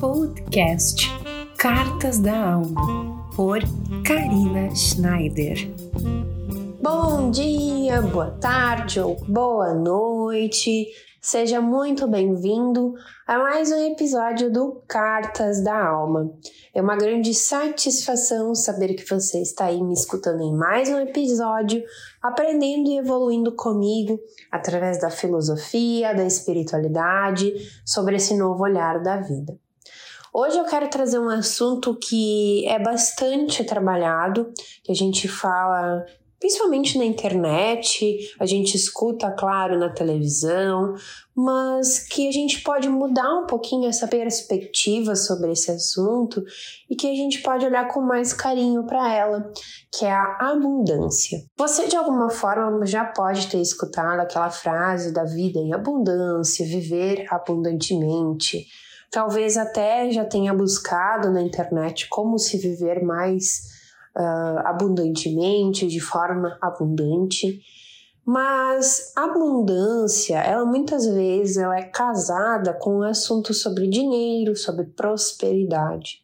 Podcast Cartas da Alma, por Karina Schneider. Bom dia, boa tarde ou boa noite. Seja muito bem-vindo a mais um episódio do Cartas da Alma. É uma grande satisfação saber que você está aí me escutando em mais um episódio, aprendendo e evoluindo comigo através da filosofia, da espiritualidade, sobre esse novo olhar da vida. Hoje eu quero trazer um assunto que é bastante trabalhado, que a gente fala principalmente na internet, a gente escuta, claro, na televisão, mas que a gente pode mudar um pouquinho essa perspectiva sobre esse assunto e que a gente pode olhar com mais carinho para ela, que é a abundância. Você de alguma forma já pode ter escutado aquela frase da vida em abundância, viver abundantemente. Talvez até já tenha buscado na internet como se viver mais uh, abundantemente, de forma abundante. Mas a abundância, ela muitas vezes ela é casada com um assunto sobre dinheiro, sobre prosperidade.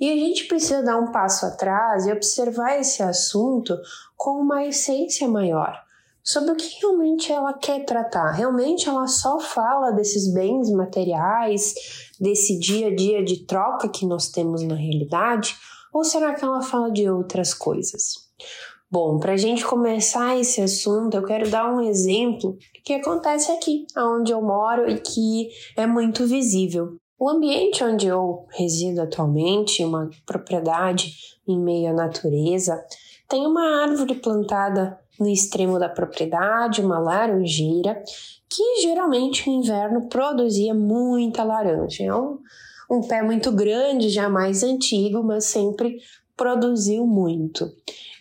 E a gente precisa dar um passo atrás e observar esse assunto com uma essência maior, sobre o que realmente ela quer tratar. Realmente ela só fala desses bens materiais, desse dia a dia de troca que nós temos na realidade, ou será que ela fala de outras coisas? Bom, para a gente começar esse assunto, eu quero dar um exemplo que acontece aqui, onde eu moro e que é muito visível. O ambiente onde eu resido atualmente, uma propriedade em meio à natureza, tem uma árvore plantada no extremo da propriedade, uma laranjeira, que geralmente no inverno produzia muita laranja. É um, um pé muito grande, já mais antigo, mas sempre produziu muito.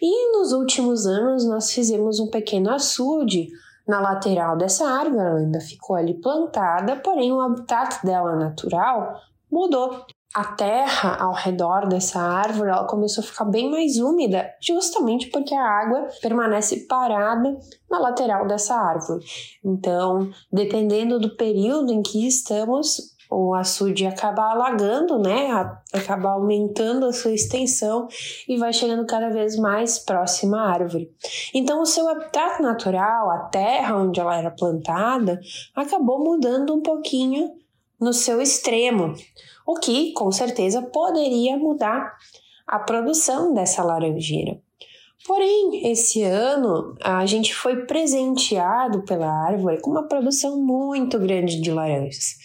E nos últimos anos nós fizemos um pequeno açude na lateral dessa árvore, ela ainda ficou ali plantada, porém o habitat dela natural mudou. A terra ao redor dessa árvore ela começou a ficar bem mais úmida, justamente porque a água permanece parada na lateral dessa árvore. Então, dependendo do período em que estamos, o açude acaba alagando, né? Acaba aumentando a sua extensão e vai chegando cada vez mais próxima à árvore. Então, o seu habitat natural, a terra onde ela era plantada, acabou mudando um pouquinho no seu extremo, o que com certeza poderia mudar a produção dessa laranjeira. Porém, esse ano a gente foi presenteado pela árvore com uma produção muito grande de laranjas.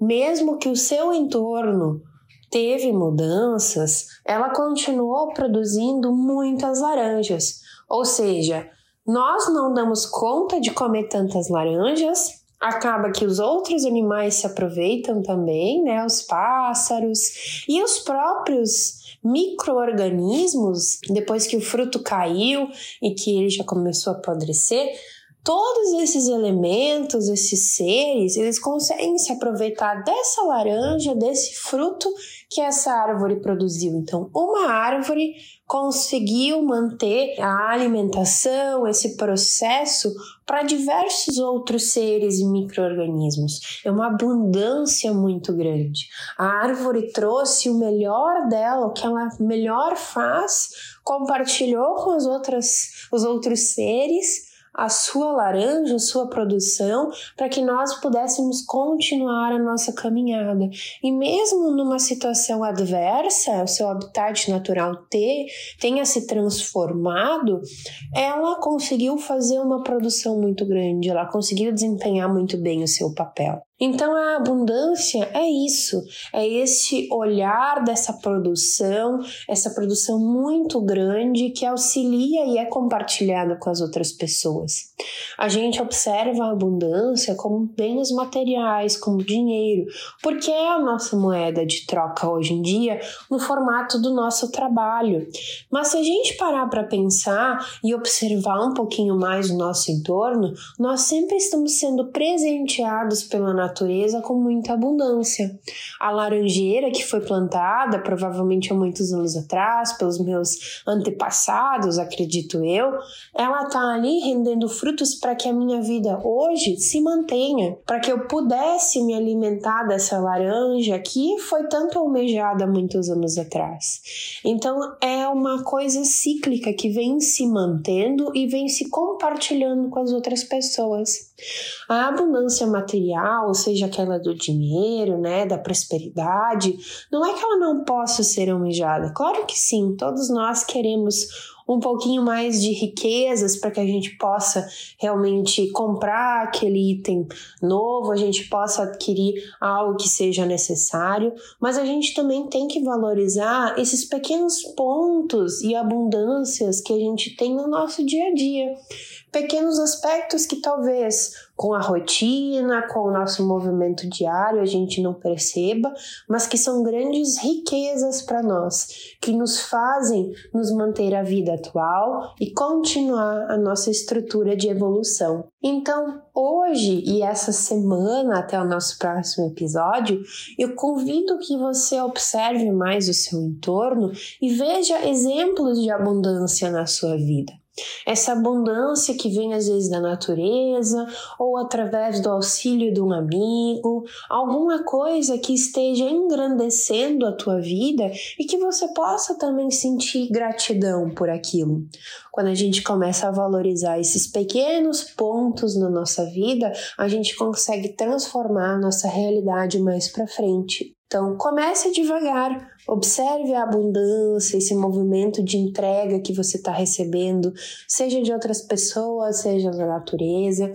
Mesmo que o seu entorno teve mudanças, ela continuou produzindo muitas laranjas. Ou seja, nós não damos conta de comer tantas laranjas, acaba que os outros animais se aproveitam também, né? Os pássaros e os próprios micro-organismos, depois que o fruto caiu e que ele já começou a apodrecer, todos esses elementos, esses seres, eles conseguem se aproveitar dessa laranja, desse fruto que essa árvore produziu. Então, uma árvore conseguiu manter a alimentação, esse processo para diversos outros seres e micro-organismos. É uma abundância muito grande. A árvore trouxe o melhor dela, o que ela melhor faz, compartilhou com as outras, os outros seres a sua laranja, a sua produção, para que nós pudéssemos continuar a nossa caminhada. E mesmo numa situação adversa, o seu habitat natural ter, tenha se transformado, ela conseguiu fazer uma produção muito grande, ela conseguiu desempenhar muito bem o seu papel. Então a abundância é isso, é esse olhar dessa produção, essa produção muito grande que auxilia e é compartilhada com as outras pessoas. A gente observa a abundância como bens materiais, como dinheiro, porque é a nossa moeda de troca hoje em dia no formato do nosso trabalho. Mas se a gente parar para pensar e observar um pouquinho mais o nosso entorno, nós sempre estamos sendo presenteados pela natureza com muita abundância. A laranjeira que foi plantada provavelmente há muitos anos atrás pelos meus antepassados, acredito eu, ela tá ali rendendo frutos para que a minha vida hoje se mantenha, para que eu pudesse me alimentar dessa laranja que foi tanto almejada muitos anos atrás. Então é uma coisa cíclica que vem se mantendo e vem se compartilhando com as outras pessoas. A abundância material, seja aquela do dinheiro, né, da prosperidade, não é que ela não possa ser almejada. Claro que sim, todos nós queremos um pouquinho mais de riquezas para que a gente possa realmente comprar aquele item novo, a gente possa adquirir algo que seja necessário, mas a gente também tem que valorizar esses pequenos pontos e abundâncias que a gente tem no nosso dia a dia. Pequenos aspectos que talvez com a rotina, com o nosso movimento diário, a gente não perceba, mas que são grandes riquezas para nós, que nos fazem nos manter a vida atual e continuar a nossa estrutura de evolução. Então, hoje e essa semana, até o nosso próximo episódio, eu convido que você observe mais o seu entorno e veja exemplos de abundância na sua vida. Essa abundância que vem às vezes da natureza ou através do auxílio de um amigo, alguma coisa que esteja engrandecendo a tua vida e que você possa também sentir gratidão por aquilo. Quando a gente começa a valorizar esses pequenos pontos na nossa vida, a gente consegue transformar a nossa realidade mais para frente. Então, comece devagar, observe a abundância, esse movimento de entrega que você está recebendo, seja de outras pessoas, seja da natureza,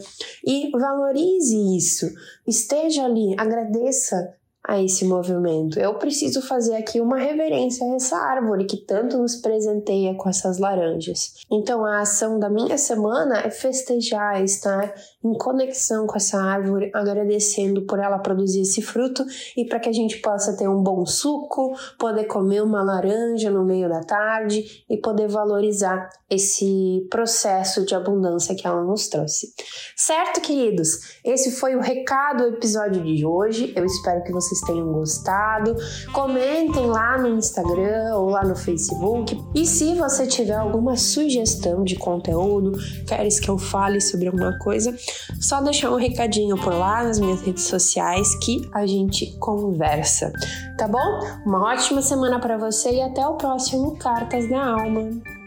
e valorize isso. Esteja ali, agradeça a esse movimento. Eu preciso fazer aqui uma reverência a essa árvore que tanto nos presenteia com essas laranjas. Então, a ação da minha semana é festejar, estar em conexão com essa árvore, agradecendo por ela produzir esse fruto e para que a gente possa ter um bom suco, poder comer uma laranja no meio da tarde e poder valorizar esse processo de abundância que ela nos trouxe. Certo, queridos? Esse foi o recado do episódio de hoje. Eu espero que vocês tenham gostado. Comentem lá no Instagram ou lá no Facebook. E se você tiver alguma sugestão de conteúdo, queres que eu fale sobre alguma coisa, só deixar um recadinho por lá nas minhas redes sociais que a gente conversa. Tá bom? Uma ótima semana para você e até o próximo Cartas da Alma.